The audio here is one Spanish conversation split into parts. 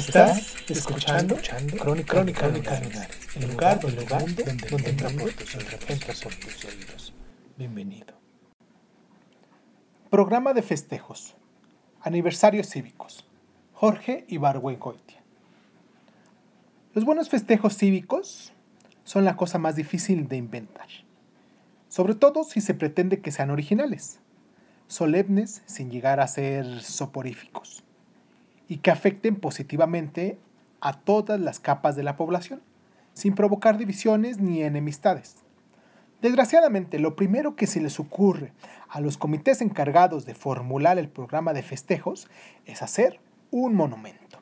Estás escuchando, Crónica, Crónica, Crónica el lugar, el lugar donde, donde entra por tus oídos. por tus oídos. Bienvenido. Programa de festejos. Aniversarios cívicos. Jorge Ibargüengoitia. Los buenos festejos cívicos son la cosa más difícil de inventar. Sobre todo si se pretende que sean originales, solemnes sin llegar a ser soporíficos y que afecten positivamente a todas las capas de la población, sin provocar divisiones ni enemistades. Desgraciadamente, lo primero que se les ocurre a los comités encargados de formular el programa de festejos es hacer un monumento.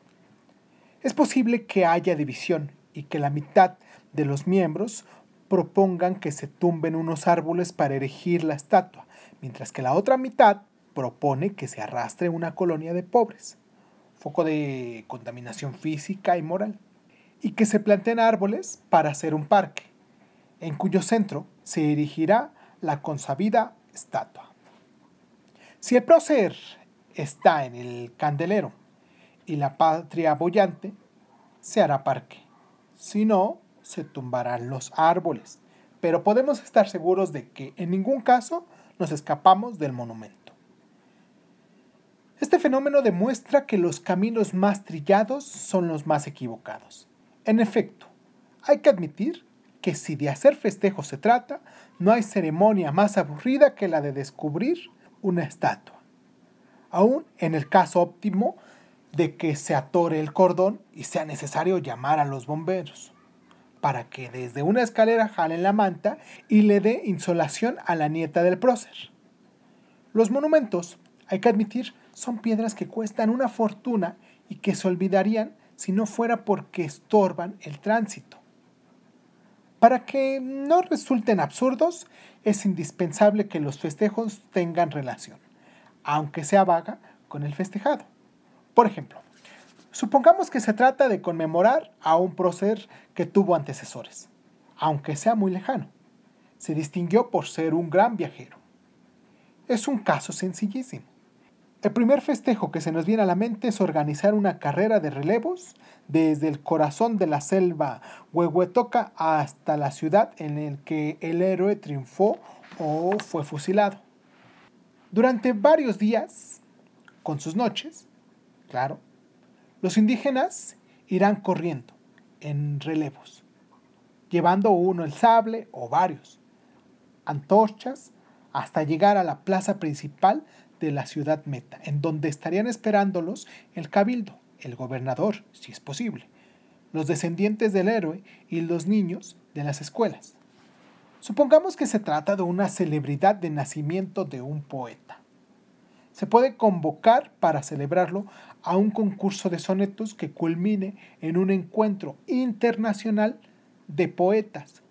Es posible que haya división y que la mitad de los miembros propongan que se tumben unos árboles para erigir la estatua, mientras que la otra mitad propone que se arrastre una colonia de pobres foco de contaminación física y moral, y que se planteen árboles para hacer un parque, en cuyo centro se erigirá la consabida estatua. Si el prócer está en el candelero y la patria bollante, se hará parque. Si no, se tumbarán los árboles. Pero podemos estar seguros de que en ningún caso nos escapamos del monumento. Este fenómeno demuestra que los caminos más trillados son los más equivocados. En efecto, hay que admitir que si de hacer festejos se trata, no hay ceremonia más aburrida que la de descubrir una estatua. Aún en el caso óptimo de que se atore el cordón y sea necesario llamar a los bomberos, para que desde una escalera jalen la manta y le dé insolación a la nieta del prócer. Los monumentos, hay que admitir, son piedras que cuestan una fortuna y que se olvidarían si no fuera porque estorban el tránsito. Para que no resulten absurdos, es indispensable que los festejos tengan relación, aunque sea vaga, con el festejado. Por ejemplo, supongamos que se trata de conmemorar a un prócer que tuvo antecesores, aunque sea muy lejano. Se distinguió por ser un gran viajero. Es un caso sencillísimo. El primer festejo que se nos viene a la mente es organizar una carrera de relevos desde el corazón de la selva Huehuetoca hasta la ciudad en la que el héroe triunfó o fue fusilado. Durante varios días, con sus noches, claro, los indígenas irán corriendo en relevos, llevando uno el sable o varios, antorchas, hasta llegar a la plaza principal de la ciudad meta, en donde estarían esperándolos el cabildo, el gobernador, si es posible, los descendientes del héroe y los niños de las escuelas. Supongamos que se trata de una celebridad de nacimiento de un poeta. Se puede convocar para celebrarlo a un concurso de sonetos que culmine en un encuentro internacional de poetas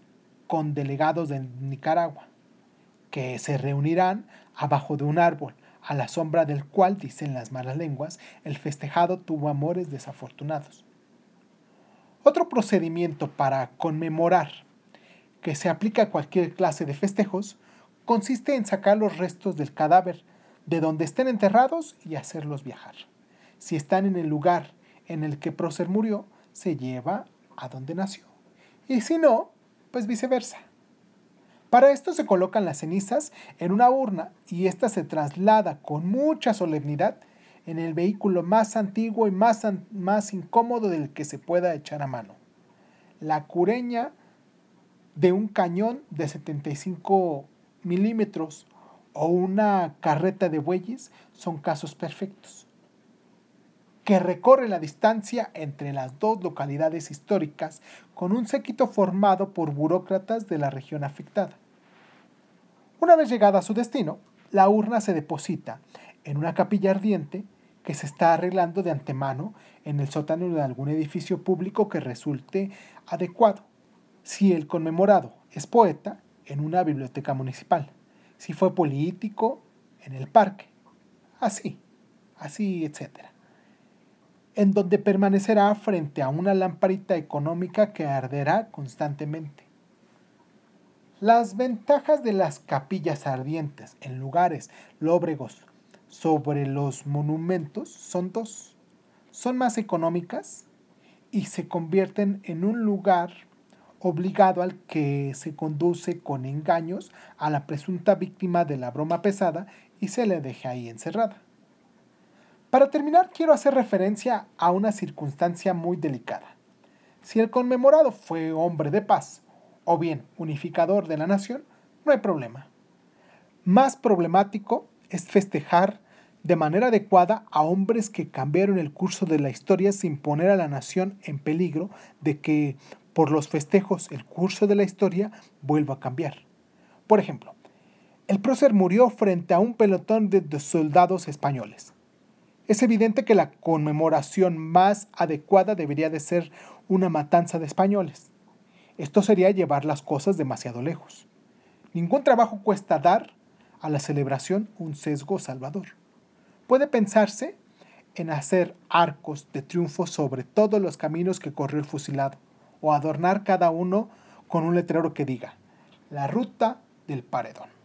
con delegados de Nicaragua, que se reunirán abajo de un árbol a la sombra del cual, dicen las malas lenguas, el festejado tuvo amores desafortunados. Otro procedimiento para conmemorar que se aplica a cualquier clase de festejos consiste en sacar los restos del cadáver de donde estén enterrados y hacerlos viajar. Si están en el lugar en el que prócer murió, se lleva a donde nació. Y si no, pues viceversa. Para esto se colocan las cenizas en una urna y ésta se traslada con mucha solemnidad en el vehículo más antiguo y más, más incómodo del que se pueda echar a mano. La cureña de un cañón de 75 milímetros o una carreta de bueyes son casos perfectos, que recorre la distancia entre las dos localidades históricas con un séquito formado por burócratas de la región afectada. Una vez llegada a su destino, la urna se deposita en una capilla ardiente que se está arreglando de antemano en el sótano de algún edificio público que resulte adecuado. Si el conmemorado es poeta, en una biblioteca municipal. Si fue político, en el parque. Así, así, etc. En donde permanecerá frente a una lamparita económica que arderá constantemente. Las ventajas de las capillas ardientes en lugares lóbregos sobre los monumentos son dos. Son más económicas y se convierten en un lugar obligado al que se conduce con engaños a la presunta víctima de la broma pesada y se le deja ahí encerrada. Para terminar, quiero hacer referencia a una circunstancia muy delicada. Si el conmemorado fue hombre de paz o bien unificador de la nación, no hay problema. Más problemático es festejar de manera adecuada a hombres que cambiaron el curso de la historia sin poner a la nación en peligro de que por los festejos el curso de la historia vuelva a cambiar. Por ejemplo, el prócer murió frente a un pelotón de soldados españoles. Es evidente que la conmemoración más adecuada debería de ser una matanza de españoles. Esto sería llevar las cosas demasiado lejos. Ningún trabajo cuesta dar a la celebración un sesgo salvador. Puede pensarse en hacer arcos de triunfo sobre todos los caminos que corrió el fusilado, o adornar cada uno con un letrero que diga, la ruta del paredón.